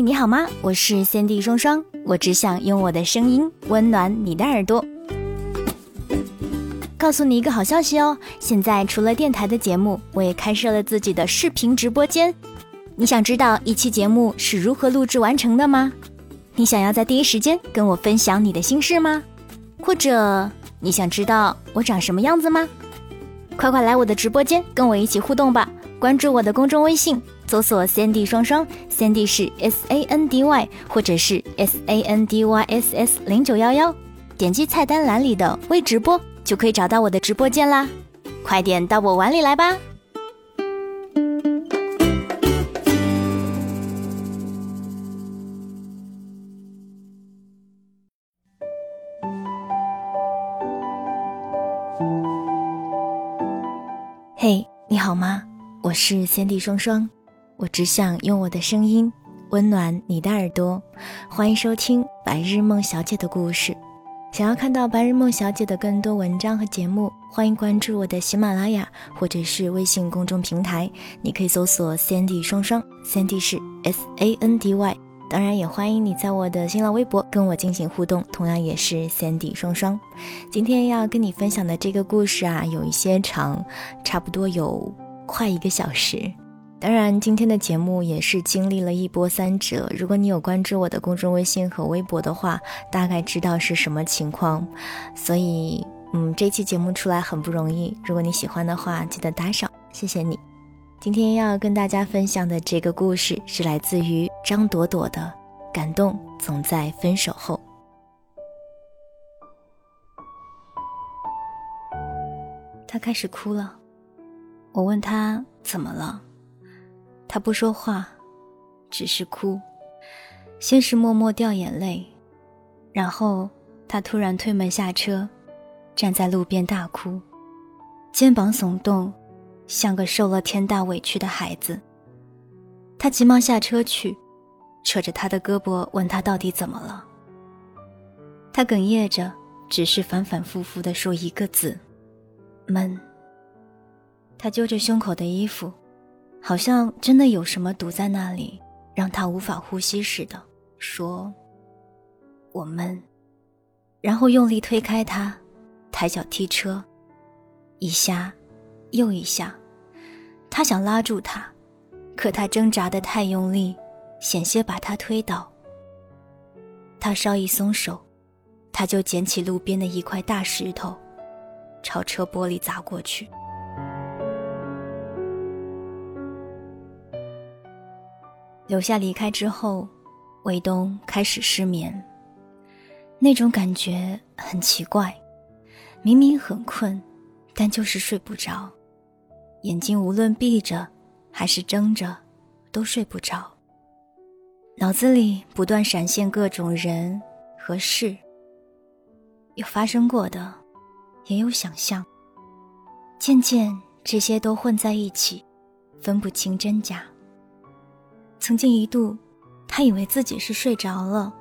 你好吗？我是先帝双双，我只想用我的声音温暖你的耳朵。告诉你一个好消息哦，现在除了电台的节目，我也开设了自己的视频直播间。你想知道一期节目是如何录制完成的吗？你想要在第一时间跟我分享你的心事吗？或者你想知道我长什么样子吗？快快来我的直播间跟我一起互动吧！关注我的公众微信，搜索 “Sandy 双双 ”，Sandy 是 S A N D Y 或者是 S A N D Y S S 零九幺幺，点击菜单栏里的微直播就可以找到我的直播间啦！快点到我碗里来吧！嘿，你好吗？我是先帝双双，我只想用我的声音温暖你的耳朵。欢迎收听白日梦小姐的故事。想要看到白日梦小姐的更多文章和节目，欢迎关注我的喜马拉雅或者是微信公众平台。你可以搜索 Sandy 双双，Sandy 是 S A N D Y。当然，也欢迎你在我的新浪微博跟我进行互动，同样也是 Sandy 双双。今天要跟你分享的这个故事啊，有一些长，差不多有。快一个小时，当然今天的节目也是经历了一波三折。如果你有关注我的公众微信和微博的话，大概知道是什么情况。所以，嗯，这期节目出来很不容易。如果你喜欢的话，记得打赏，谢谢你。今天要跟大家分享的这个故事是来自于张朵朵的《感动总在分手后》。她开始哭了。我问他怎么了，他不说话，只是哭。先是默默掉眼泪，然后他突然推门下车，站在路边大哭，肩膀耸动，像个受了天大委屈的孩子。他急忙下车去，扯着他的胳膊问他到底怎么了。他哽咽着，只是反反复复地说一个字：闷。他揪着胸口的衣服，好像真的有什么堵在那里，让他无法呼吸似的，说：“我闷。”然后用力推开他，抬脚踢车，一下，又一下。他想拉住他，可他挣扎的太用力，险些把他推倒。他稍一松手，他就捡起路边的一块大石头，朝车玻璃砸过去。留下离开之后，卫东开始失眠。那种感觉很奇怪，明明很困，但就是睡不着，眼睛无论闭着还是睁着，都睡不着。脑子里不断闪现各种人和事，有发生过的，也有想象。渐渐，这些都混在一起，分不清真假。曾经一度，他以为自己是睡着了，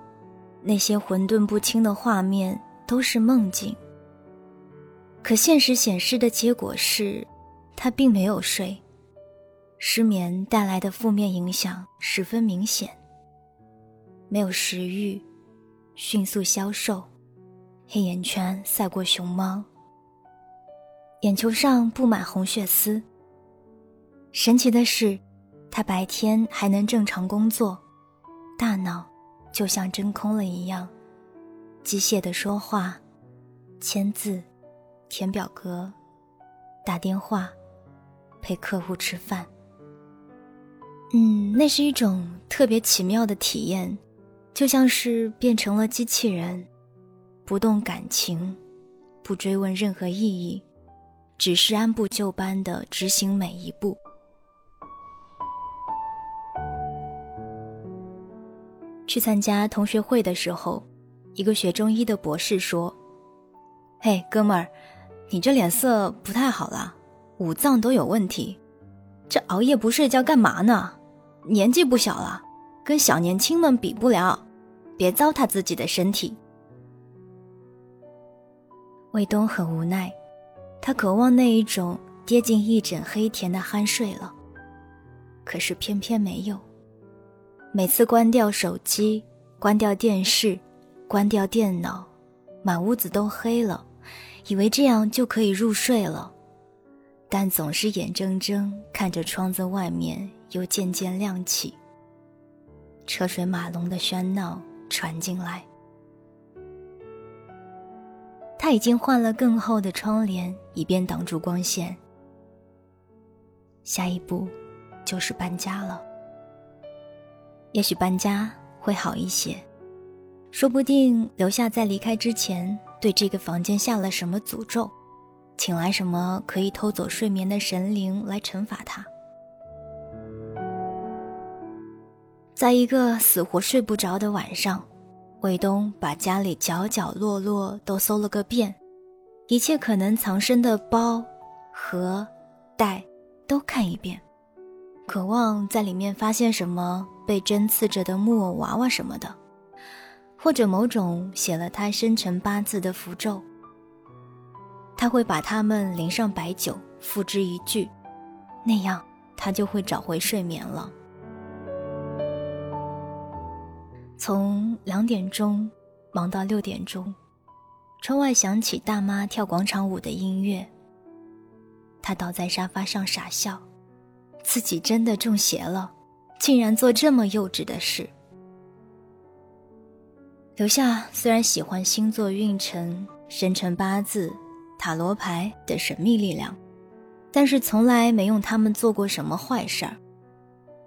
那些混沌不清的画面都是梦境。可现实显示的结果是，他并没有睡。失眠带来的负面影响十分明显：没有食欲，迅速消瘦，黑眼圈赛过熊猫，眼球上布满红血丝。神奇的是。他白天还能正常工作，大脑就像真空了一样，机械的说话、签字、填表格、打电话、陪客户吃饭。嗯，那是一种特别奇妙的体验，就像是变成了机器人，不动感情，不追问任何意义，只是按部就班的执行每一步。去参加同学会的时候，一个学中医的博士说：“嘿，哥们儿，你这脸色不太好了，五脏都有问题。这熬夜不睡觉干嘛呢？年纪不小了，跟小年轻们比不了，别糟蹋自己的身体。”卫东很无奈，他渴望那一种跌进一枕黑甜的酣睡了，可是偏偏没有。每次关掉手机、关掉电视、关掉电脑，满屋子都黑了，以为这样就可以入睡了，但总是眼睁睁看着窗子外面又渐渐亮起，车水马龙的喧闹传进来。他已经换了更厚的窗帘，以便挡住光线。下一步，就是搬家了。也许搬家会好一些，说不定留下在离开之前，对这个房间下了什么诅咒，请来什么可以偷走睡眠的神灵来惩罚他。在一个死活睡不着的晚上。卫东把家里角角落落都搜了个遍，一切可能藏身的包、盒、袋都看一遍，渴望在里面发现什么被针刺着的木偶娃娃什么的，或者某种写了他生辰八字的符咒。他会把它们淋上白酒，付之一炬，那样他就会找回睡眠了。从两点钟忙到六点钟，窗外响起大妈跳广场舞的音乐。他倒在沙发上傻笑，自己真的中邪了，竟然做这么幼稚的事。刘夏虽然喜欢星座运程、生辰八字、塔罗牌的神秘力量，但是从来没用他们做过什么坏事儿。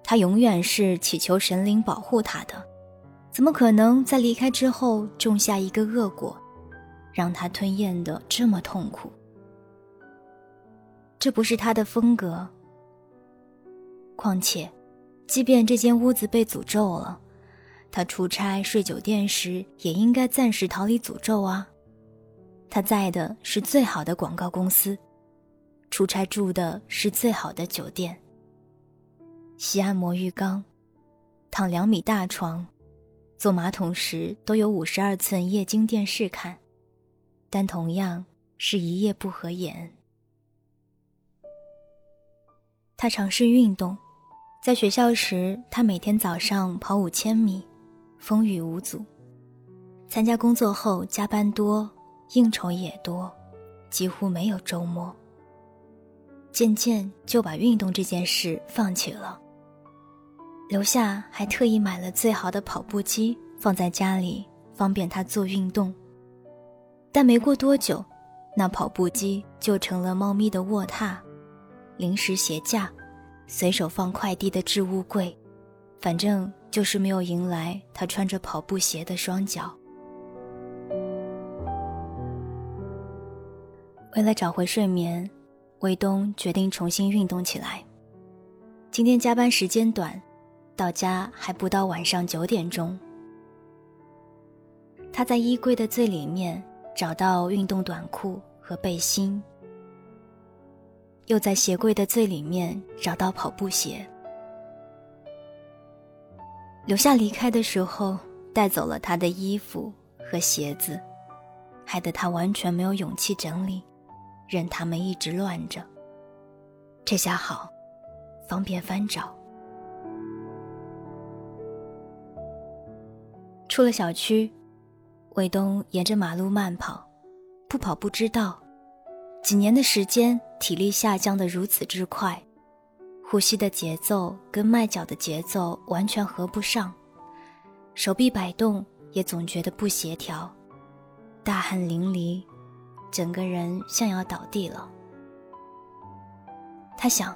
他永远是祈求神灵保护他的。怎么可能在离开之后种下一个恶果，让他吞咽的这么痛苦？这不是他的风格。况且，即便这间屋子被诅咒了，他出差睡酒店时也应该暂时逃离诅咒啊。他在的是最好的广告公司，出差住的是最好的酒店，洗按摩浴缸，躺两米大床。坐马桶时都有五十二寸液晶电视看，但同样是一夜不合眼。他尝试运动，在学校时，他每天早上跑五千米，风雨无阻。参加工作后，加班多，应酬也多，几乎没有周末。渐渐就把运动这件事放弃了。留下还特意买了最好的跑步机放在家里，方便他做运动。但没过多久，那跑步机就成了猫咪的卧榻、零食鞋架、随手放快递的置物柜，反正就是没有迎来他穿着跑步鞋的双脚。为了找回睡眠，卫东决定重新运动起来。今天加班时间短。到家还不到晚上九点钟，他在衣柜的最里面找到运动短裤和背心，又在鞋柜的最里面找到跑步鞋。留下离开的时候带走了他的衣服和鞋子，害得他完全没有勇气整理，任他们一直乱着。这下好，方便翻找。出了小区，卫东沿着马路慢跑，不跑不知道，几年的时间，体力下降的如此之快，呼吸的节奏跟迈脚的节奏完全合不上，手臂摆动也总觉得不协调，大汗淋漓，整个人像要倒地了。他想，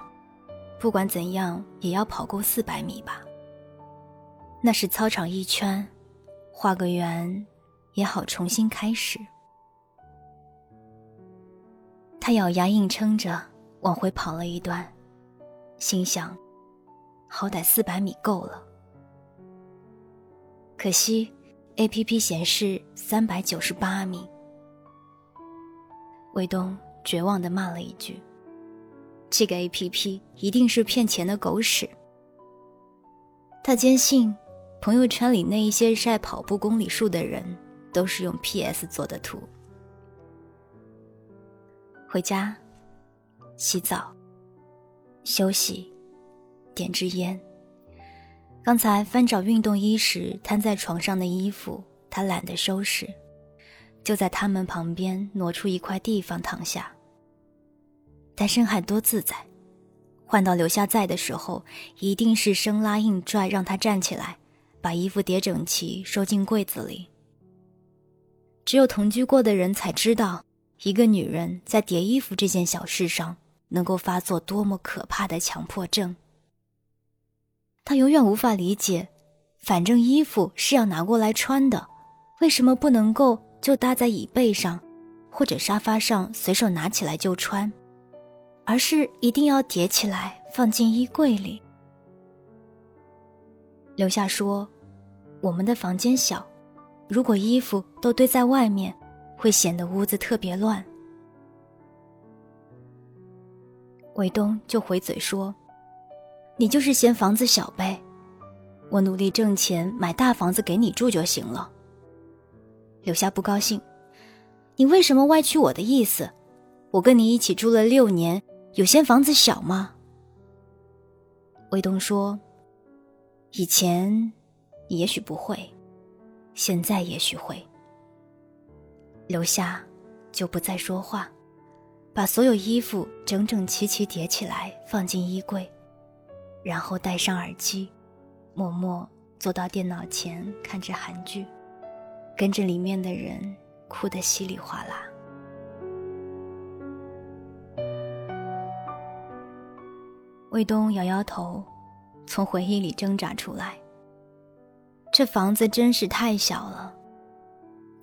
不管怎样也要跑够四百米吧，那是操场一圈。画个圆，也好重新开始。他咬牙硬撑着往回跑了一段，心想：好歹四百米够了。可惜，A P P 显示三百九十八米。卫东绝望的骂了一句：“这个 A P P 一定是骗钱的狗屎。”他坚信。朋友圈里那一些晒跑步公里数的人，都是用 PS 做的图。回家，洗澡，休息，点支烟，刚才翻找运动衣时摊在床上的衣服，他懒得收拾，就在他们旁边挪出一块地方躺下。但深海多自在，换到留下在的时候，一定是生拉硬拽让他站起来，把衣服叠整齐收进柜子里。只有同居过的人才知道，一个女人在叠衣服这件小事上能够发作多么可怕的强迫症。她永远无法理解，反正衣服是要拿过来穿的，为什么不能够就搭在椅背上，或者沙发上随手拿起来就穿，而是一定要叠起来放进衣柜里？留下说：“我们的房间小。”如果衣服都堆在外面，会显得屋子特别乱。卫东就回嘴说：“你就是嫌房子小呗，我努力挣钱买大房子给你住就行了。”刘夏不高兴：“你为什么歪曲我的意思？我跟你一起住了六年，有嫌房子小吗？”卫东说：“以前，也许不会。”现在也许会。留下，就不再说话，把所有衣服整整齐齐叠起来放进衣柜，然后戴上耳机，默默坐到电脑前看着韩剧，跟着里面的人哭得稀里哗啦。卫东摇摇头，从回忆里挣扎出来。这房子真是太小了。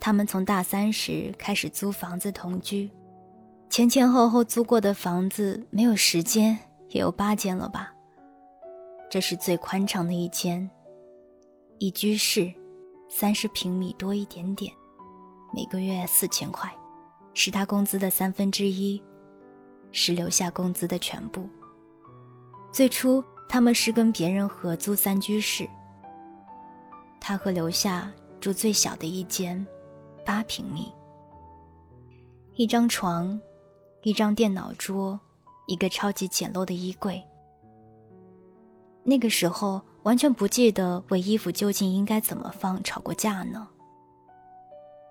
他们从大三时开始租房子同居，前前后后租过的房子没有十间，也有八间了吧。这是最宽敞的一间，一居室，三十平米多一点点，每个月四千块，是他工资的三分之一，是留下工资的全部。最初他们是跟别人合租三居室。他和刘夏住最小的一间，八平米。一张床，一张电脑桌，一个超级简陋的衣柜。那个时候完全不记得为衣服究竟应该怎么放吵过架呢。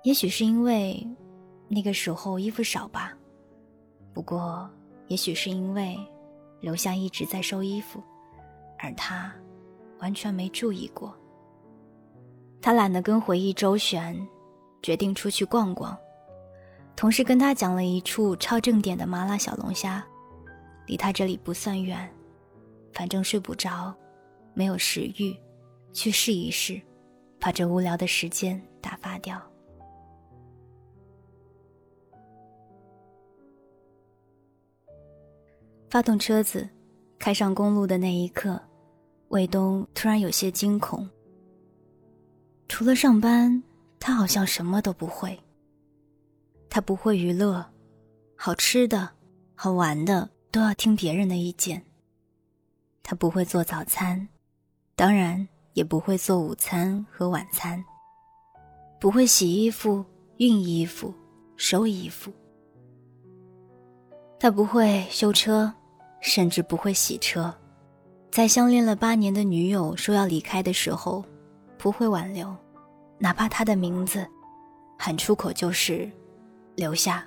也许是因为那个时候衣服少吧，不过也许是因为刘夏一直在收衣服，而他完全没注意过。他懒得跟回忆周旋，决定出去逛逛。同事跟他讲了一处超正点的麻辣小龙虾，离他这里不算远，反正睡不着，没有食欲，去试一试，把这无聊的时间打发掉。发动车子，开上公路的那一刻，卫东突然有些惊恐。除了上班，他好像什么都不会。他不会娱乐，好吃的、好玩的都要听别人的意见。他不会做早餐，当然也不会做午餐和晚餐。不会洗衣服、熨衣服、收衣服。他不会修车，甚至不会洗车。在相恋了八年的女友说要离开的时候。不会挽留，哪怕他的名字喊出口就是留下。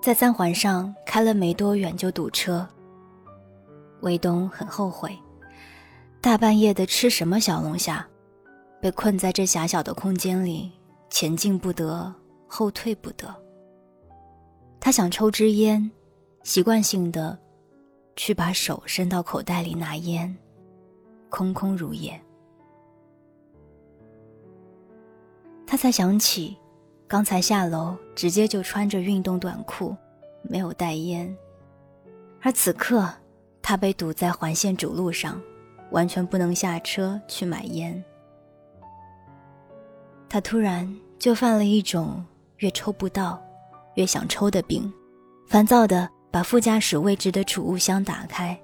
在三环上开了没多远就堵车，卫东很后悔，大半夜的吃什么小龙虾，被困在这狭小的空间里，前进不得，后退不得。他想抽支烟，习惯性的去把手伸到口袋里拿烟。空空如也，他才想起，刚才下楼直接就穿着运动短裤，没有带烟，而此刻他被堵在环线主路上，完全不能下车去买烟。他突然就犯了一种越抽不到，越想抽的病，烦躁的把副驾驶位置的储物箱打开。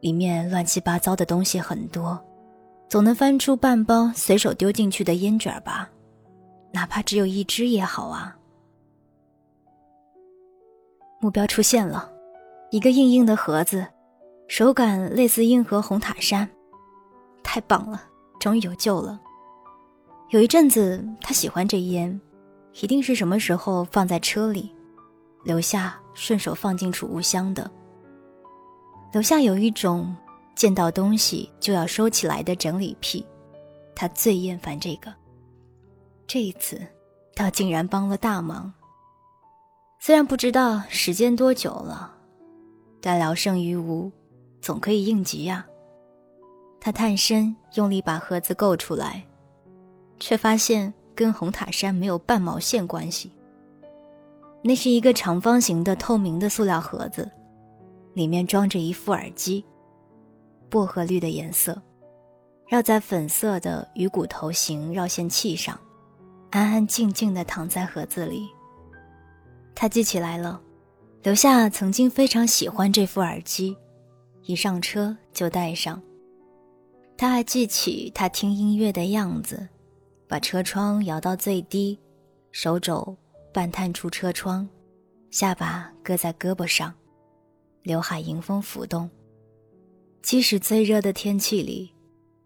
里面乱七八糟的东西很多，总能翻出半包随手丢进去的烟卷吧，哪怕只有一支也好啊。目标出现了，一个硬硬的盒子，手感类似硬核红塔山，太棒了，终于有救了。有一阵子他喜欢这烟，一定是什么时候放在车里，留下顺手放进储物箱的。留下有一种见到东西就要收起来的整理癖，他最厌烦这个。这一次，他竟然帮了大忙。虽然不知道时间多久了，但聊胜于无，总可以应急呀。他探身用力把盒子够出来，却发现跟红塔山没有半毛线关系。那是一个长方形的透明的塑料盒子，里面装着一副耳机，薄荷绿的颜色，绕在粉色的鱼骨头形绕线器上。安安静静地躺在盒子里。他记起来了，留下曾经非常喜欢这副耳机，一上车就戴上。他还记起他听音乐的样子，把车窗摇到最低，手肘半探出车窗，下巴搁在胳膊上，刘海迎风拂动。即使最热的天气里，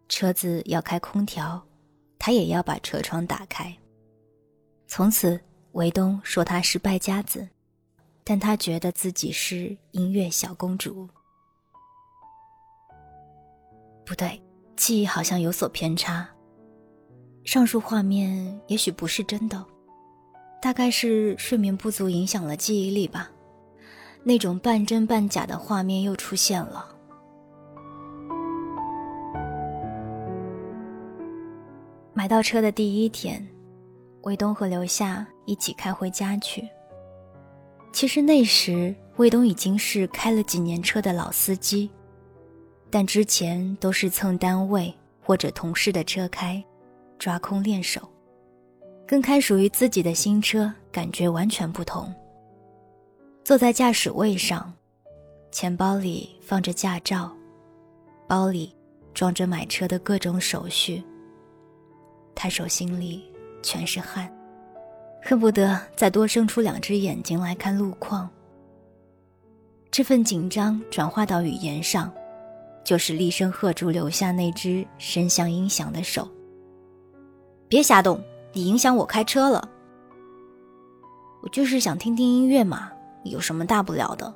车子要开空调，他也要把车窗打开。从此，韦东说他是败家子，但他觉得自己是音乐小公主。不对，记忆好像有所偏差。上述画面也许不是真的，大概是睡眠不足影响了记忆力吧。那种半真半假的画面又出现了。买到车的第一天。卫东和刘夏一起开回家去。其实那时卫东已经是开了几年车的老司机，但之前都是蹭单位或者同事的车开，抓空练手，跟开属于自己的新车感觉完全不同。坐在驾驶位上，钱包里放着驾照，包里装着买车的各种手续。他手心里。全是汗，恨不得再多生出两只眼睛来看路况。这份紧张转化到语言上，就是厉声喝住留下那只伸向音响的手：“别瞎动，你影响我开车了。我就是想听听音乐嘛，有什么大不了的？”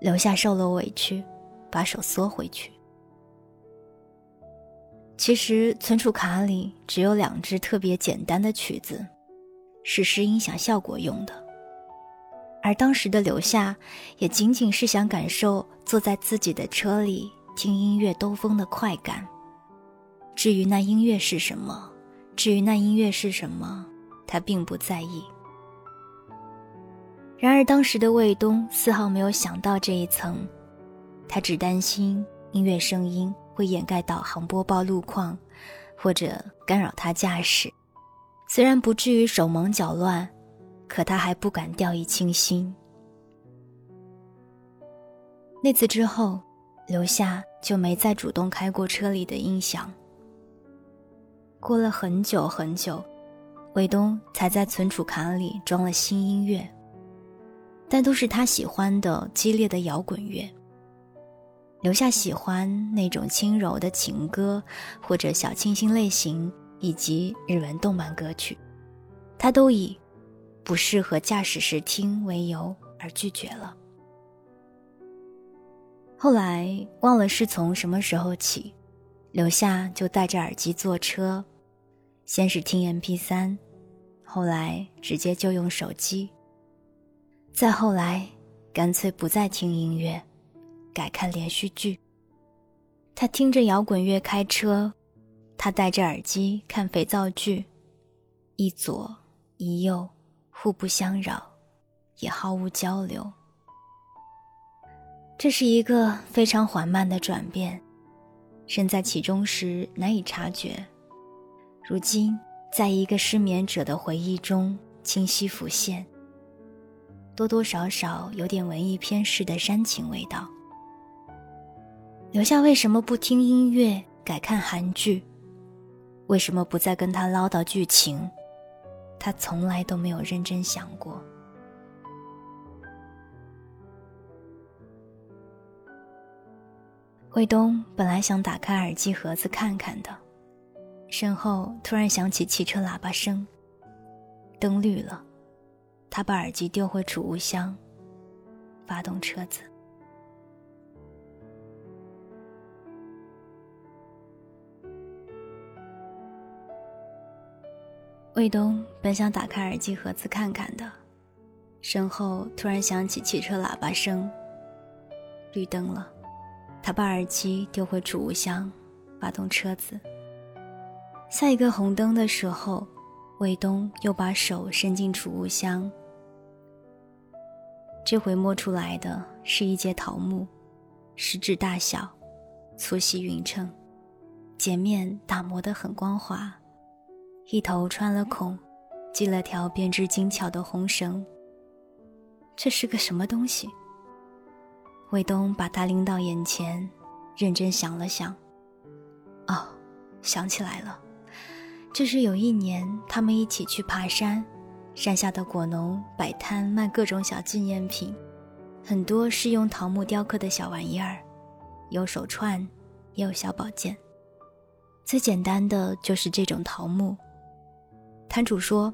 留下受了委屈，把手缩回去。其实存储卡里只有两支特别简单的曲子，是试音响效果用的。而当时的留下，也仅仅是想感受坐在自己的车里听音乐兜风的快感。至于那音乐是什么，至于那音乐是什么，他并不在意。然而当时的卫东丝毫没有想到这一层，他只担心音乐声音。会掩盖导航播报路况，或者干扰他驾驶。虽然不至于手忙脚乱，可他还不敢掉以轻心。那次之后，刘夏就没再主动开过车里的音响。过了很久很久，卫东才在存储卡里装了新音乐，但都是他喜欢的激烈的摇滚乐。留下喜欢那种轻柔的情歌，或者小清新类型，以及日文动漫歌曲，他都以不适合驾驶时听为由而拒绝了。后来忘了是从什么时候起，留下就戴着耳机坐车，先是听 M P 三，后来直接就用手机，再后来干脆不再听音乐。改看连续剧。他听着摇滚乐开车，他戴着耳机看肥皂剧，一左一右，互不相扰，也毫无交流。这是一个非常缓慢的转变，身在其中时难以察觉，如今在一个失眠者的回忆中清晰浮现，多多少少有点文艺片式的煽情味道。留下为什么不听音乐改看韩剧？为什么不再跟他唠叨剧情？他从来都没有认真想过。卫东本来想打开耳机盒子看看的，身后突然响起汽车喇叭声，灯绿了，他把耳机丢回储物箱，发动车子。卫东本想打开耳机盒子看看的，身后突然响起汽车喇叭声。绿灯了，他把耳机丢回储物箱，发动车子。下一个红灯的时候，卫东又把手伸进储物箱，这回摸出来的是一截桃木，食指大小，粗细匀称，截面打磨得很光滑。一头穿了孔，系了条编织精巧的红绳。这是个什么东西？卫东把它拎到眼前，认真想了想。哦，想起来了，这是有一年他们一起去爬山，山下的果农摆摊卖各种小纪念品，很多是用桃木雕刻的小玩意儿，有手串，也有小宝剑。最简单的就是这种桃木。摊主说：“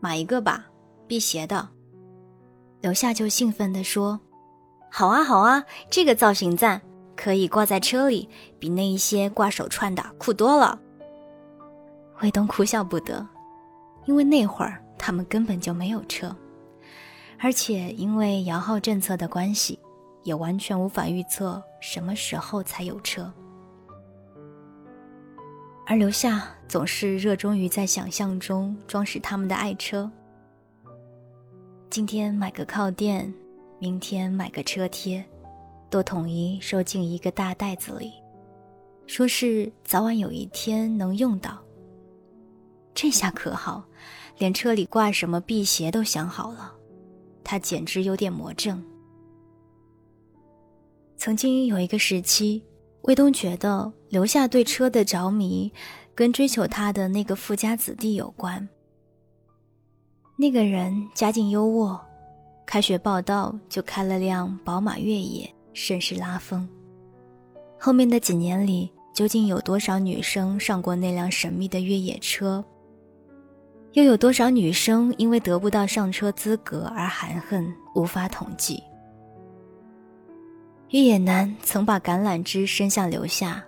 买一个吧，辟邪的。”刘夏就兴奋地说：“好啊，好啊，这个造型赞，可以挂在车里，比那一些挂手串的酷多了。”卫东哭笑不得，因为那会儿他们根本就没有车，而且因为摇号政策的关系，也完全无法预测什么时候才有车。而刘夏总是热衷于在想象中装饰他们的爱车。今天买个靠垫，明天买个车贴，都统一收进一个大袋子里，说是早晚有一天能用到。这下可好，连车里挂什么辟邪都想好了，他简直有点魔怔。曾经有一个时期。卫东觉得留下对车的着迷，跟追求他的那个富家子弟有关。那个人家境优渥，开学报到就开了辆宝马越野，甚是拉风。后面的几年里，究竟有多少女生上过那辆神秘的越野车？又有多少女生因为得不到上车资格而含恨，无法统计。越野男曾把橄榄枝伸向刘夏，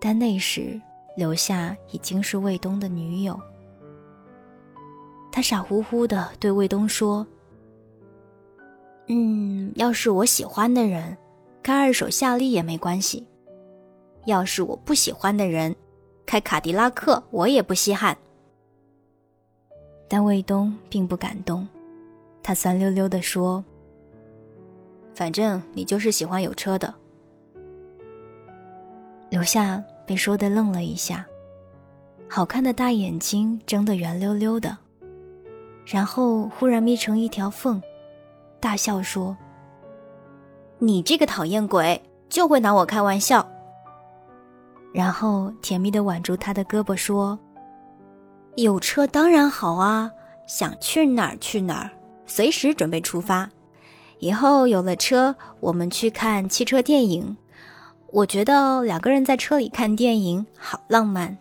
但那时刘夏已经是卫东的女友。他傻乎乎的对卫东说：“嗯，要是我喜欢的人，开二手夏利也没关系；要是我不喜欢的人，开卡迪拉克我也不稀罕。”但卫东并不感动，他酸溜溜的说。反正你就是喜欢有车的。刘夏被说的愣了一下，好看的大眼睛睁得圆溜溜的，然后忽然眯成一条缝，大笑说：“你这个讨厌鬼，就会拿我开玩笑。”然后甜蜜的挽住他的胳膊说：“有车当然好啊，想去哪儿去哪儿，随时准备出发。”以后有了车，我们去看汽车电影。我觉得两个人在车里看电影好浪漫。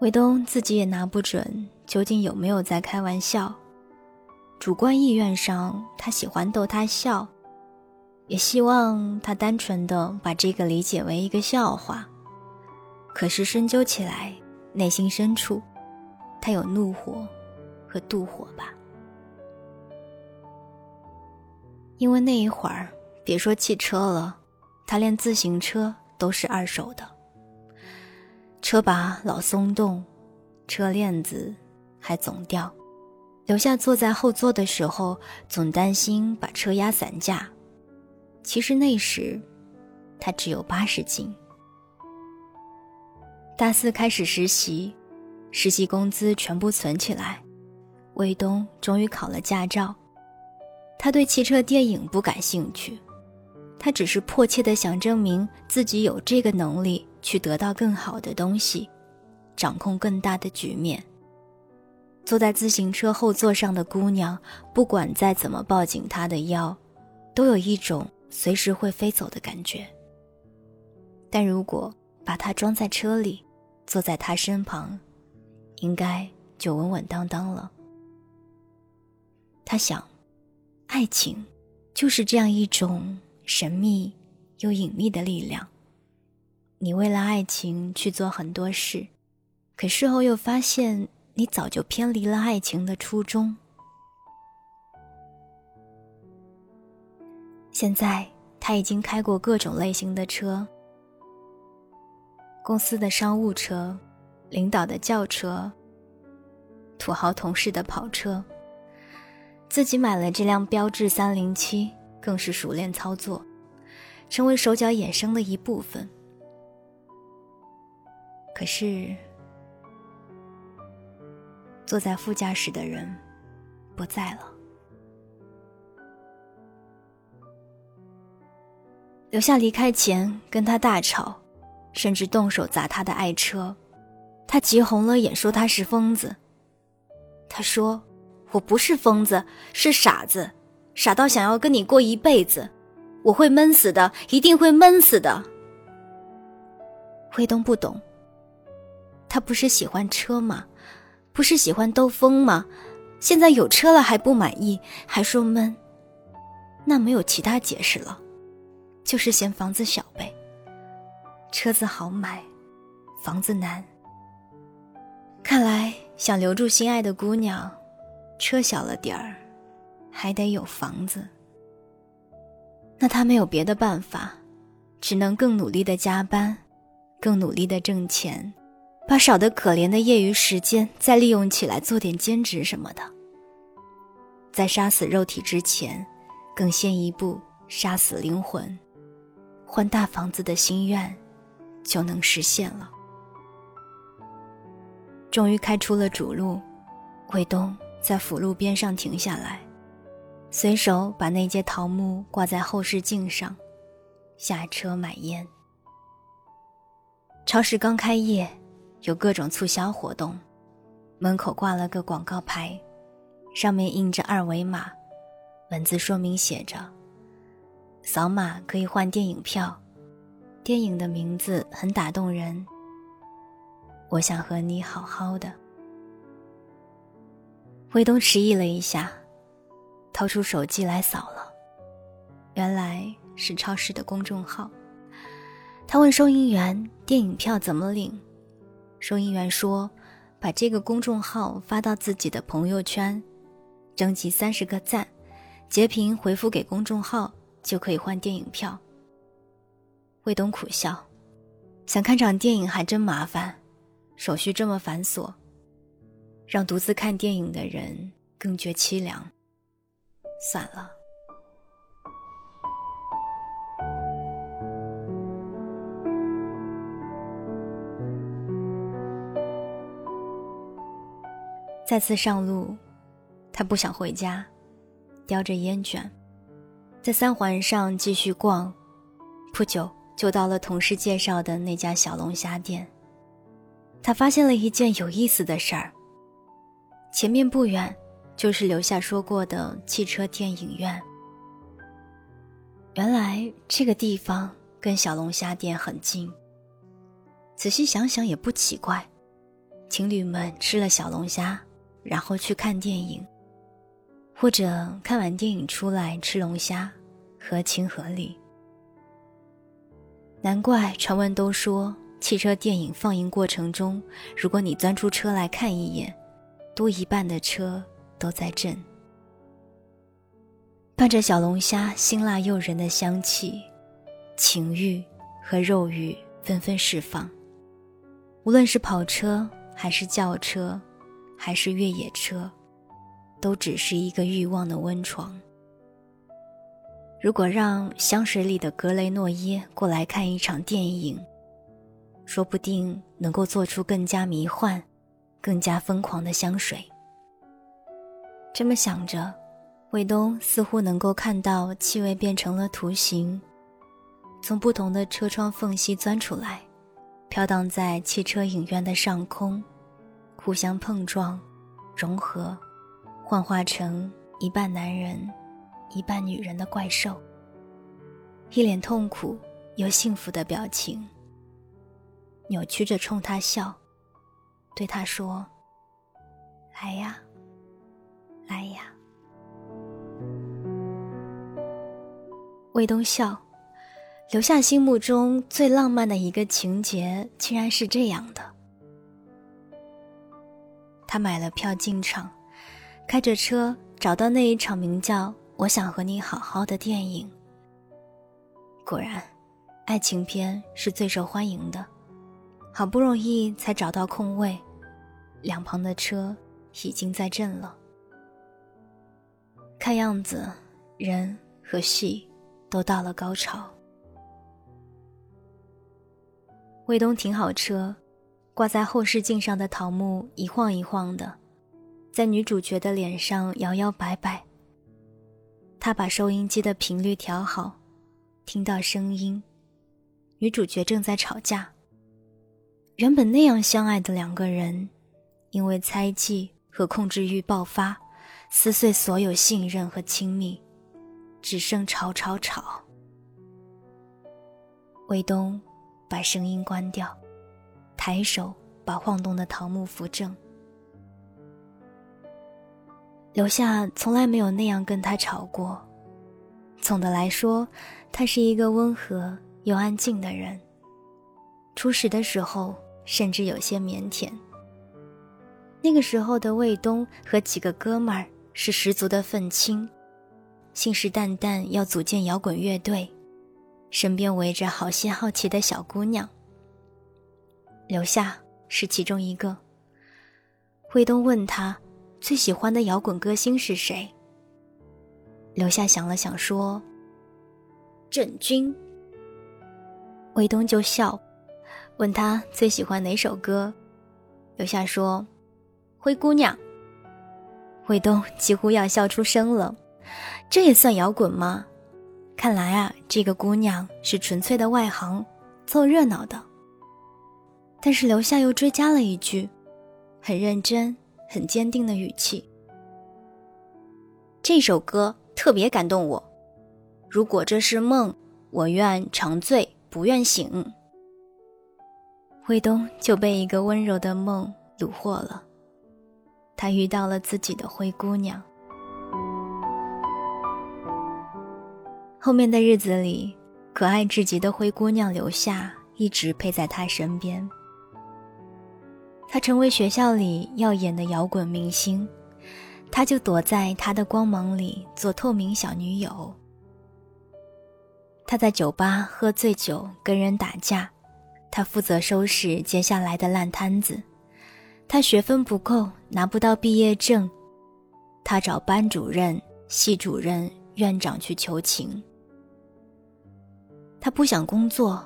卫东自己也拿不准究竟有没有在开玩笑，主观意愿上他喜欢逗他笑，也希望他单纯的把这个理解为一个笑话。可是深究起来，内心深处，他有怒火和妒火吧。因为那一会儿，别说汽车了，他连自行车都是二手的。车把老松动，车链子还总掉。留下坐在后座的时候，总担心把车压散架。其实那时，他只有八十斤。大四开始实习，实习工资全部存起来，卫东终于考了驾照。他对汽车电影不感兴趣，他只是迫切的想证明自己有这个能力去得到更好的东西，掌控更大的局面。坐在自行车后座上的姑娘，不管再怎么抱紧他的腰，都有一种随时会飞走的感觉。但如果把它装在车里，坐在他身旁，应该就稳稳当当了。他想，爱情就是这样一种神秘又隐秘的力量。你为了爱情去做很多事，可事后又发现你早就偏离了爱情的初衷。现在他已经开过各种类型的车。公司的商务车，领导的轿车，土豪同事的跑车，自己买了这辆标致三零七，更是熟练操作，成为手脚衍生的一部分。可是，坐在副驾驶的人不在了，留下离开前跟他大吵。甚至动手砸他的爱车，他急红了眼，说他是疯子。他说：“我不是疯子，是傻子，傻到想要跟你过一辈子。我会闷死的，一定会闷死的。”卫东不懂，他不是喜欢车吗？不是喜欢兜风吗？现在有车了还不满意，还说闷，那没有其他解释了，就是嫌房子小呗。车子好买，房子难。看来想留住心爱的姑娘，车小了点儿，还得有房子。那他没有别的办法，只能更努力的加班，更努力的挣钱，把少得可怜的业余时间再利用起来，做点兼职什么的。在杀死肉体之前，更先一步杀死灵魂，换大房子的心愿。就能实现了。终于开出了主路，卫东在辅路边上停下来，随手把那截桃木挂在后视镜上，下车买烟。超市刚开业，有各种促销活动，门口挂了个广告牌，上面印着二维码，文字说明写着：“扫码可以换电影票。”电影的名字很打动人。我想和你好好的。卫东迟疑了一下，掏出手机来扫了，原来是超市的公众号。他问收银员：“电影票怎么领？”收银员说：“把这个公众号发到自己的朋友圈，征集三十个赞，截屏回复给公众号，就可以换电影票。”卫东苦笑，想看场电影还真麻烦，手续这么繁琐，让独自看电影的人更觉凄凉。算了。再次上路，他不想回家，叼着烟卷，在三环上继续逛，不久。就到了同事介绍的那家小龙虾店，他发现了一件有意思的事儿。前面不远，就是留下说过的汽车电影院。原来这个地方跟小龙虾店很近。仔细想想也不奇怪，情侣们吃了小龙虾，然后去看电影，或者看完电影出来吃龙虾，合情合理。难怪传闻都说，汽车电影放映过程中，如果你钻出车来看一眼，多一半的车都在震。伴着小龙虾辛辣诱人的香气，情欲和肉欲纷纷释放。无论是跑车，还是轿车，还是越野车，都只是一个欲望的温床。如果让香水里的格雷诺耶过来看一场电影，说不定能够做出更加迷幻、更加疯狂的香水。这么想着，卫东似乎能够看到气味变成了图形，从不同的车窗缝隙钻出来，飘荡在汽车影院的上空，互相碰撞、融合，幻化成一半男人。一半女人的怪兽，一脸痛苦又幸福的表情，扭曲着冲他笑，对他说：“来呀，来呀。”魏东笑，留下心目中最浪漫的一个情节，竟然是这样的。他买了票进场，开着车找到那一场名叫《我想和你好好的》电影。果然，爱情片是最受欢迎的。好不容易才找到空位，两旁的车已经在震了。看样子，人和戏。都到了高潮。卫东停好车，挂在后视镜上的桃木一晃一晃的，在女主角的脸上摇摇摆摆。他把收音机的频率调好，听到声音，女主角正在吵架。原本那样相爱的两个人，因为猜忌和控制欲爆发，撕碎所有信任和亲密。只剩吵吵吵。卫东把声音关掉，抬手把晃动的桃木扶正。留下从来没有那样跟他吵过。总的来说，他是一个温和又安静的人。初识的时候，甚至有些腼腆。那个时候的卫东和几个哥们儿是十足的愤青。信誓旦旦要组建摇滚乐队，身边围着好些好奇的小姑娘。留下是其中一个。卫东问他最喜欢的摇滚歌星是谁。留下想了想说：“郑钧。”卫东就笑，问他最喜欢哪首歌。留下说：“灰姑娘。”卫东几乎要笑出声了。这也算摇滚吗？看来啊，这个姑娘是纯粹的外行，凑热闹的。但是刘夏又追加了一句，很认真、很坚定的语气：“这首歌特别感动我。如果这是梦，我愿长醉，不愿醒。”卫东就被一个温柔的梦虏获了，他遇到了自己的灰姑娘。后面的日子里，可爱至极的灰姑娘留下，一直陪在他身边。他成为学校里耀眼的摇滚明星，他就躲在他的光芒里做透明小女友。他在酒吧喝醉酒跟人打架，他负责收拾接下来的烂摊子。他学分不够拿不到毕业证，他找班主任、系主任、院长去求情。他不想工作，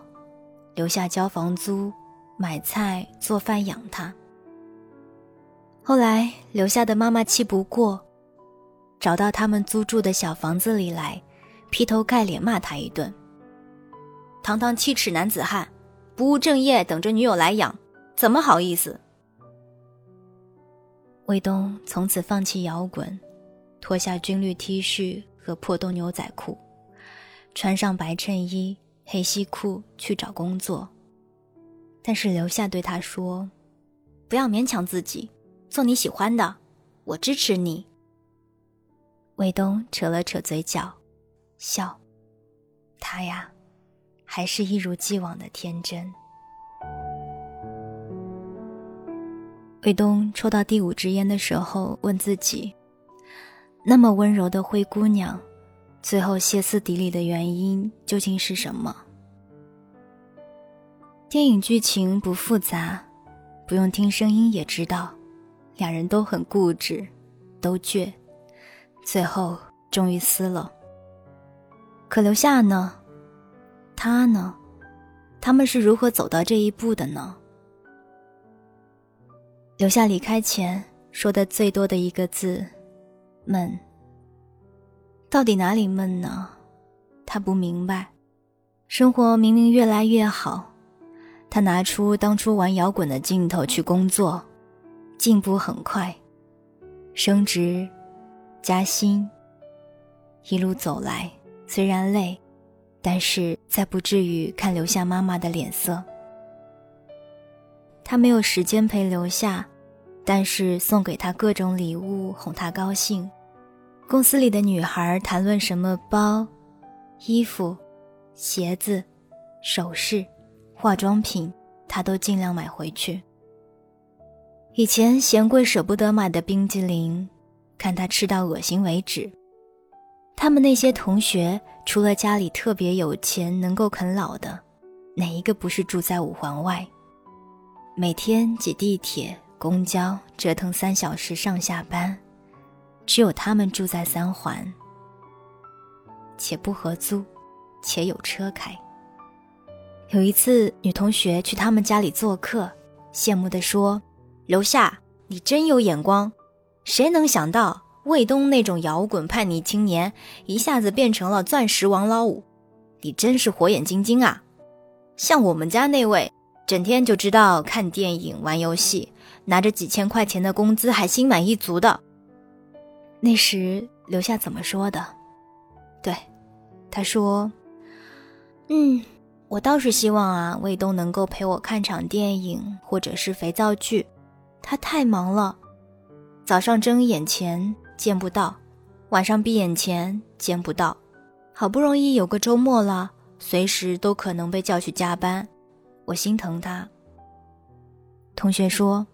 留下交房租、买菜、做饭养他。后来留下的妈妈气不过，找到他们租住的小房子里来，劈头盖脸骂他一顿。堂堂七尺男子汉，不务正业，等着女友来养，怎么好意思？卫东从此放弃摇滚，脱下军绿 T 恤和破洞牛仔裤，穿上白衬衣。黑西裤去找工作，但是留下对他说：“不要勉强自己，做你喜欢的，我支持你。”卫东扯了扯嘴角，笑。他呀，还是一如既往的天真。卫东抽到第五支烟的时候，问自己：那么温柔的灰姑娘。最后歇斯底里的原因究竟是什么？电影剧情不复杂，不用听声音也知道，两人都很固执，都倔，最后终于撕了。可留下呢？他呢？他们是如何走到这一步的呢？留下离开前说的最多的一个字：闷。到底哪里闷呢？他不明白。生活明明越来越好，他拿出当初玩摇滚的劲头去工作，进步很快，升职、加薪，一路走来，虽然累，但是再不至于看留下妈妈的脸色。他没有时间陪留下，但是送给他各种礼物哄他高兴。公司里的女孩谈论什么包、衣服、鞋子、首饰、化妆品，他都尽量买回去。以前嫌贵舍不得买的冰激凌，看他吃到恶心为止。他们那些同学，除了家里特别有钱能够啃老的，哪一个不是住在五环外？每天挤地铁、公交折腾三小时上下班，只有他们住在三环，且不合租，且有车开。有一次，女同学去他们家里做客，羡慕地说：“楼下，你真有眼光，谁能想到？”卫东那种摇滚叛逆青年，一下子变成了钻石王老五，你真是火眼金睛啊！像我们家那位，整天就知道看电影、玩游戏，拿着几千块钱的工资还心满意足的。那时留下怎么说的？对，他说：“嗯，我倒是希望啊，卫东能够陪我看场电影，或者是肥皂剧。他太忙了，早上睁眼前。”见不到，晚上闭眼前见不到，好不容易有个周末了，随时都可能被叫去加班，我心疼他。同学说，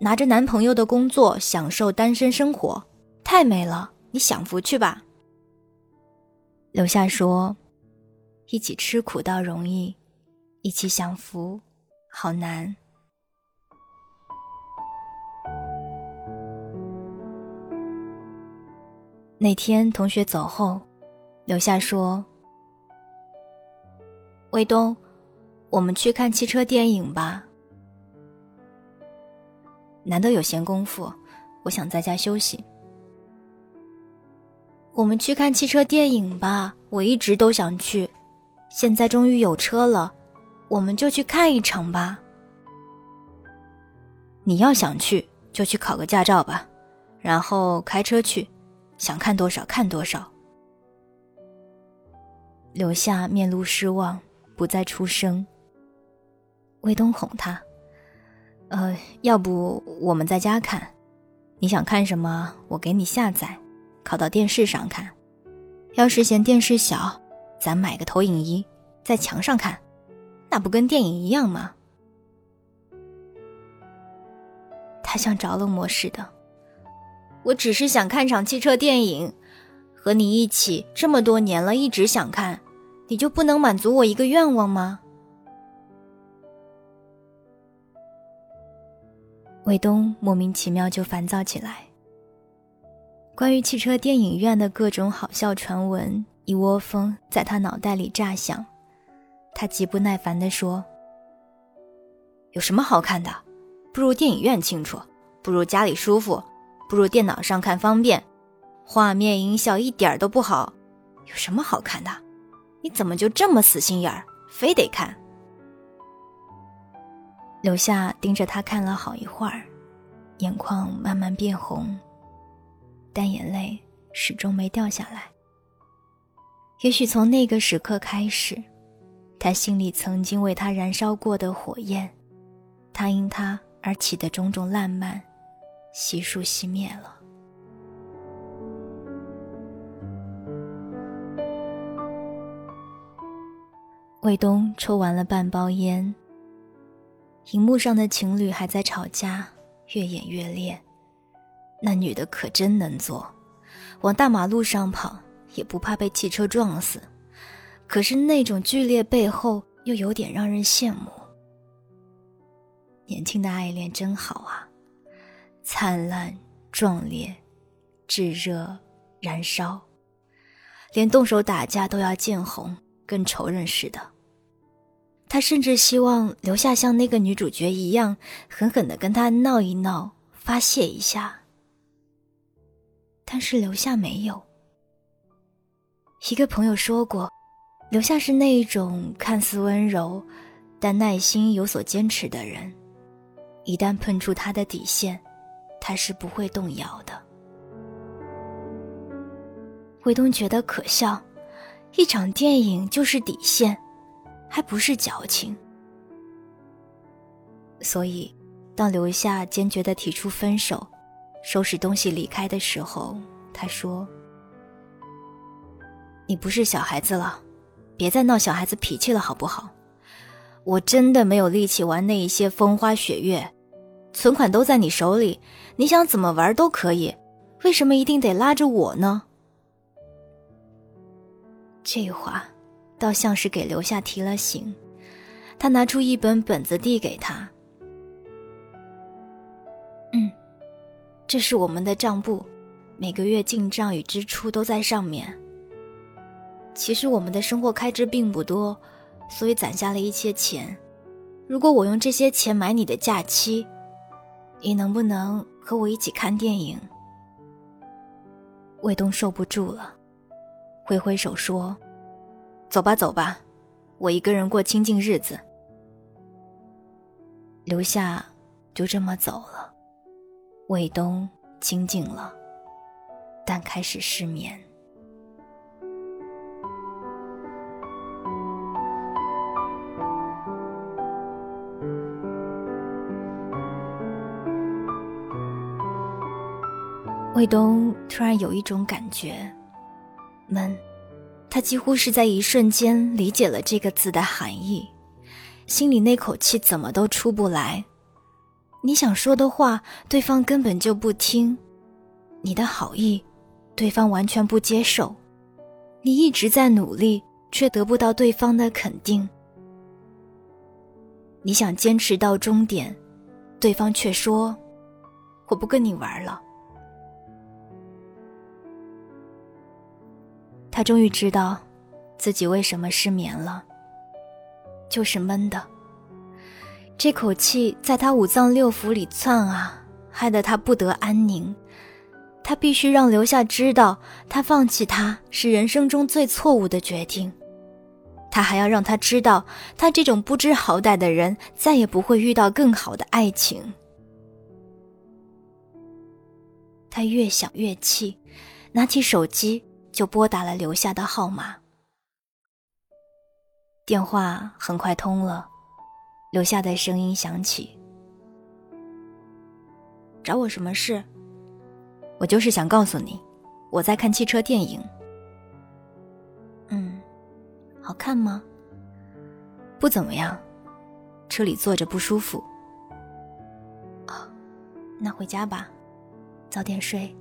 拿着男朋友的工作享受单身生活，太美了，你享福去吧。留下说，一起吃苦倒容易，一起享福好难。那天同学走后，留下说：“卫东，我们去看汽车电影吧。难得有闲工夫，我想在家休息。我们去看汽车电影吧，我一直都想去，现在终于有车了，我们就去看一场吧。你要想去，就去考个驾照吧，然后开车去。”想看多少看多少。留下面露失望，不再出声。魏东哄他：“呃，要不我们在家看？你想看什么，我给你下载，拷到电视上看。要是嫌电视小，咱买个投影仪，在墙上看，那不跟电影一样吗？”他像着了魔似的。我只是想看场汽车电影，和你一起这么多年了，一直想看，你就不能满足我一个愿望吗？卫东莫名其妙就烦躁起来。关于汽车电影院的各种好笑传闻，一窝蜂在他脑袋里炸响。他极不耐烦地说：“有什么好看的？不如电影院清楚，不如家里舒服。”不如电脑上看方便，画面音效一点都不好，有什么好看的？你怎么就这么死心眼儿，非得看？留下盯着他看了好一会儿，眼眶慢慢变红，但眼泪始终没掉下来。也许从那个时刻开始，他心里曾经为他燃烧过的火焰，他因他而起的种种烂漫。悉数熄灭了。卫东抽完了半包烟。荧幕上的情侣还在吵架，越演越烈。那女的可真能做，往大马路上跑也不怕被汽车撞死。可是那种剧烈背后又有点让人羡慕。年轻的爱恋真好啊。灿烂、壮烈、炙热、燃烧，连动手打架都要见红，跟仇人似的。他甚至希望留下像那个女主角一样，狠狠的跟他闹一闹，发泄一下。但是留下没有。一个朋友说过，留下是那一种看似温柔，但耐心有所坚持的人，一旦碰触他的底线。他是不会动摇的。卫东觉得可笑，一场电影就是底线，还不是矫情。所以，当刘夏坚决的提出分手，收拾东西离开的时候，他说：“你不是小孩子了，别再闹小孩子脾气了，好不好？我真的没有力气玩那一些风花雪月，存款都在你手里，你想怎么玩都可以，为什么一定得拉着我呢？”这话，倒像是给刘夏提了醒。他拿出一本本子递给他。嗯，这是我们的账簿，每个月进账与支出都在上面。其实我们的生活开支并不多，所以攒下了一些钱。如果我用这些钱买你的假期，你能不能和我一起看电影？卫东受不住了。挥挥手说：“走吧，走吧，我一个人过清静日子。”留下，就这么走了。卫东清静了，但开始失眠。卫东突然有一种感觉。闷，他几乎是在一瞬间理解了这个字的含义，心里那口气怎么都出不来。你想说的话，对方根本就不听；你的好意，对方完全不接受。你一直在努力，却得不到对方的肯定。你想坚持到终点，对方却说：“我不跟你玩了。”他终于知道，自己为什么失眠了，就是闷的。这口气在他五脏六腑里窜啊，害得他不得安宁。他必须让留下知道，他放弃他是人生中最错误的决定。他还要让他知道，他这种不知好歹的人再也不会遇到更好的爱情。他越想越气，拿起手机。就拨打了留下的号码，电话很快通了，留下的声音响起：“找我什么事？我就是想告诉你，我在看汽车电影。嗯，好看吗？不怎么样，车里坐着不舒服。哦，那回家吧，早点睡。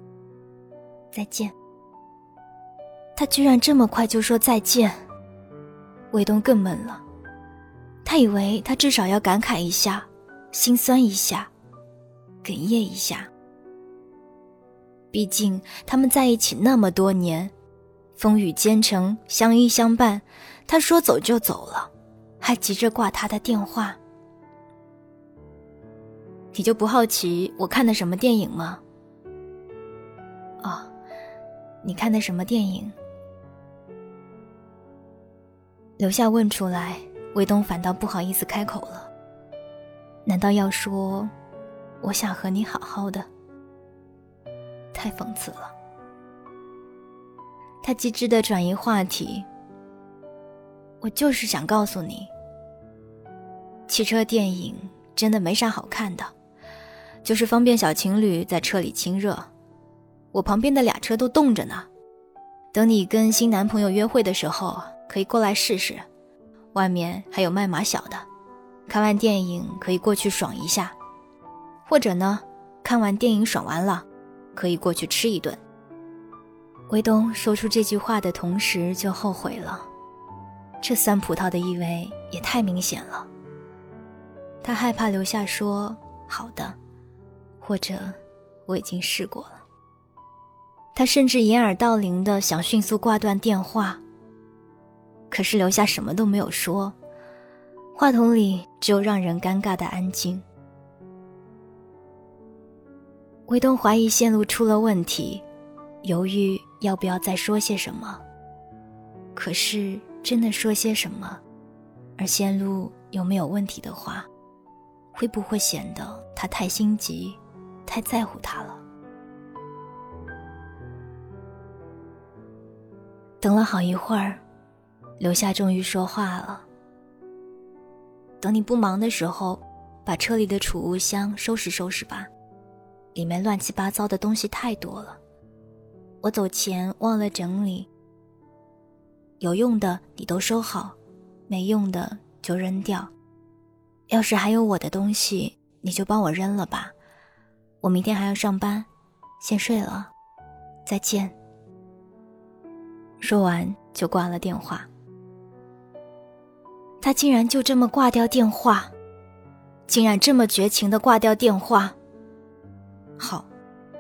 再见。”他居然这么快就说再见，卫东更闷了。他以为他至少要感慨一下，心酸一下，哽咽一下。毕竟他们在一起那么多年，风雨兼程，相依相伴。他说走就走了，还急着挂他的电话。你就不好奇我看的什么电影吗？哦，你看的什么电影？留下问出来，卫东反倒不好意思开口了。难道要说，我想和你好好的？太讽刺了。他机智的转移话题。我就是想告诉你，汽车电影真的没啥好看的，就是方便小情侣在车里亲热。我旁边的俩车都冻着呢，等你跟新男朋友约会的时候。可以过来试试，外面还有卖马小的。看完电影可以过去爽一下，或者呢，看完电影爽完了，可以过去吃一顿。卫东说出这句话的同时就后悔了，这酸葡萄的意味也太明显了。他害怕留下说好的，或者我已经试过了。他甚至掩耳盗铃的想迅速挂断电话。可是留下什么都没有说，话筒里只有让人尴尬的安静。卫东怀疑线路出了问题，犹豫要不要再说些什么。可是真的说些什么，而线路又没有问题的话，会不会显得他太心急，太在乎他了？等了好一会儿。刘夏终于说话了：“等你不忙的时候，把车里的储物箱收拾收拾吧，里面乱七八糟的东西太多了。我走前忘了整理。有用的你都收好，没用的就扔掉。要是还有我的东西，你就帮我扔了吧。我明天还要上班，先睡了，再见。”说完就挂了电话。他竟然就这么挂掉电话，竟然这么绝情的挂掉电话。好，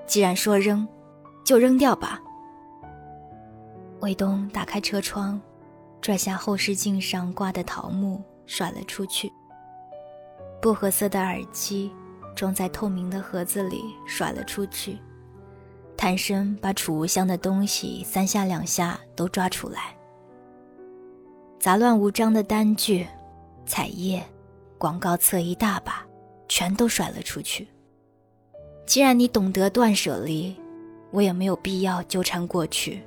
既然说扔，就扔掉吧。卫东打开车窗，拽下后视镜上挂的桃木，甩了出去。薄荷色的耳机装在透明的盒子里，甩了出去。探身把储物箱的东西三下两下都抓出来。杂乱无章的单据、彩页、广告册一大把，全都甩了出去。既然你懂得断舍离，我也没有必要纠缠过去。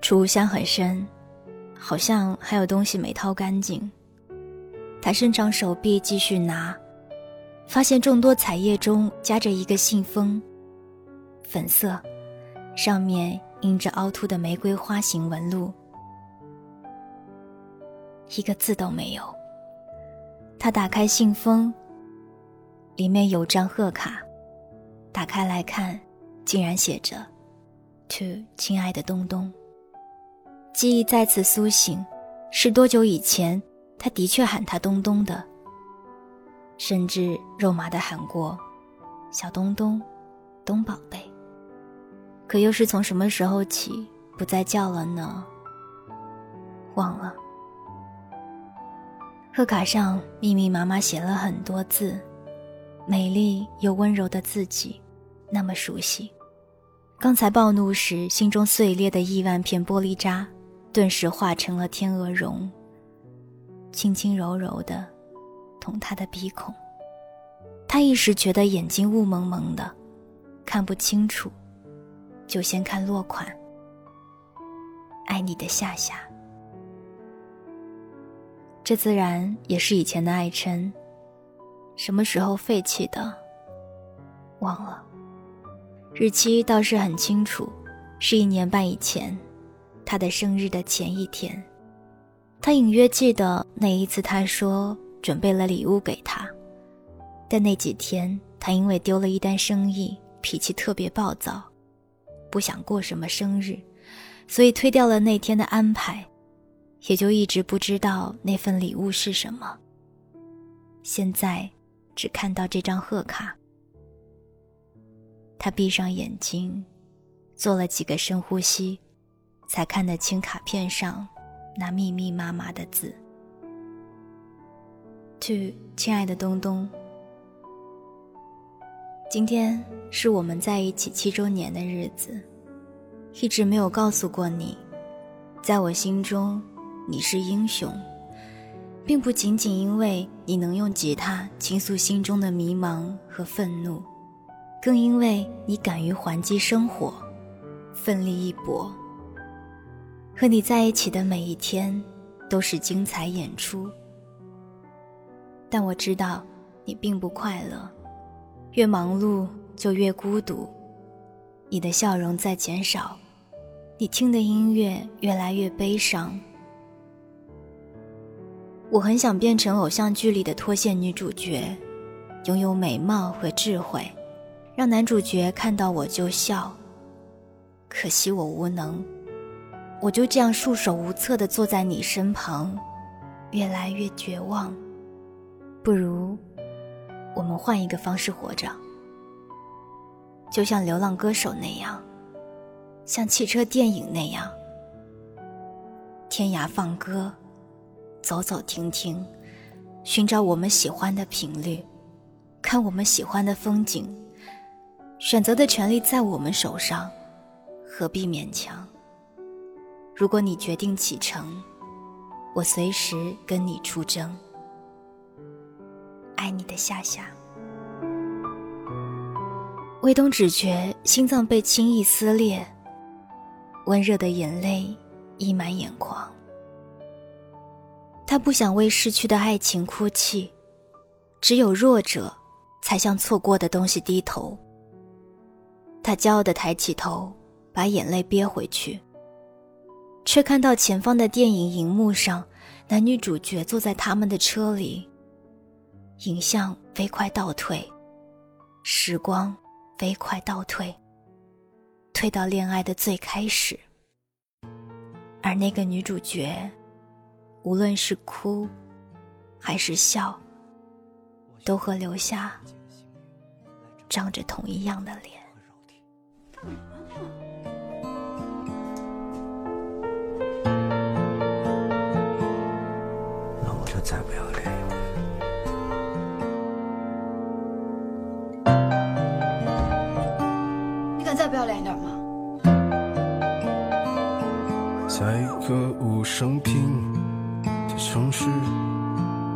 储物箱很深，好像还有东西没掏干净。他伸长手臂继续拿，发现众多彩页中夹着一个信封。粉色，上面印着凹凸的玫瑰花形纹路，一个字都没有。他打开信封，里面有张贺卡，打开来看，竟然写着 “To 亲爱的东东”。记忆再次苏醒，是多久以前？他的确喊他东东的，甚至肉麻的喊过“小东东，东宝贝”。可又是从什么时候起不再叫了呢？忘了。贺卡上密密麻麻写了很多字，美丽又温柔的自己，那么熟悉。刚才暴怒时心中碎裂的亿万片玻璃渣，顿时化成了天鹅绒，轻轻柔柔的捅他的鼻孔。他一时觉得眼睛雾蒙蒙的，看不清楚。就先看落款。爱你的夏夏，这自然也是以前的爱称。什么时候废弃的？忘了。日期倒是很清楚，是一年半以前，他的生日的前一天。他隐约记得那一次，他说准备了礼物给他，但那几天他因为丢了一单生意，脾气特别暴躁。不想过什么生日，所以推掉了那天的安排，也就一直不知道那份礼物是什么。现在只看到这张贺卡，他闭上眼睛，做了几个深呼吸，才看得清卡片上那密密麻麻的字。To 亲爱的东东，今天。是我们在一起七周年的日子，一直没有告诉过你，在我心中，你是英雄，并不仅仅因为你能用吉他倾诉心中的迷茫和愤怒，更因为你敢于还击生活，奋力一搏。和你在一起的每一天，都是精彩演出。但我知道，你并不快乐，越忙碌。就越孤独，你的笑容在减少，你听的音乐越来越悲伤。我很想变成偶像剧里的脱线女主角，拥有美貌和智慧，让男主角看到我就笑。可惜我无能，我就这样束手无策地坐在你身旁，越来越绝望。不如，我们换一个方式活着。就像流浪歌手那样，像汽车电影那样，天涯放歌，走走停停，寻找我们喜欢的频率，看我们喜欢的风景。选择的权利在我们手上，何必勉强？如果你决定启程，我随时跟你出征。爱你的夏夏。卫东只觉心脏被轻易撕裂，温热的眼泪溢满眼眶。他不想为逝去的爱情哭泣，只有弱者才向错过的东西低头。他骄傲地抬起头，把眼泪憋回去，却看到前方的电影荧幕上，男女主角坐在他们的车里。影像飞快倒退，时光飞快倒退，退到恋爱的最开始，而那个女主角。无论是哭，还是笑，都和留下长着同一样的脸。你敢再不要脸一点吗？在一个无声平。城市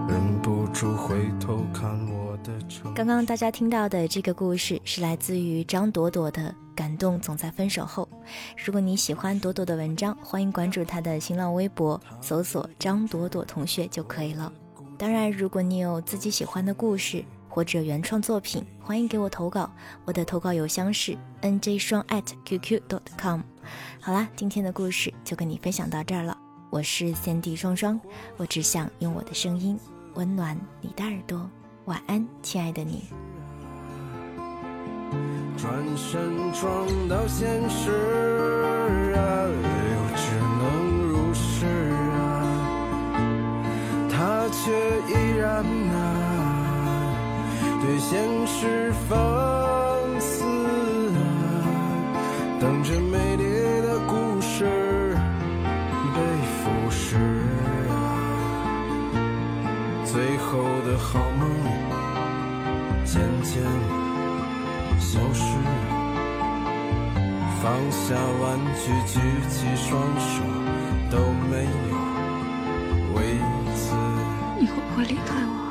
忍不住回头看我的刚刚大家听到的这个故事是来自于张朵朵的《感动总在分手后》。如果你喜欢朵朵的文章，欢迎关注她的新浪微博，搜索“张朵朵同学”就可以了。当然，如果你有自己喜欢的故事或者原创作品，欢迎给我投稿。我的投稿邮箱是 nj 双 at qq dot com。好啦，今天的故事就跟你分享到这儿了。我是三 D 双双，我只想用我的声音温暖你的耳朵。晚安，亲爱的你。转身撞到现实啊，又只能如是啊，他却依然啊，对现实放肆啊，等着美丽的故事被腐蚀。最后的好梦渐渐消失，放下玩具，举起双手，都没有为此。你会不会离开我？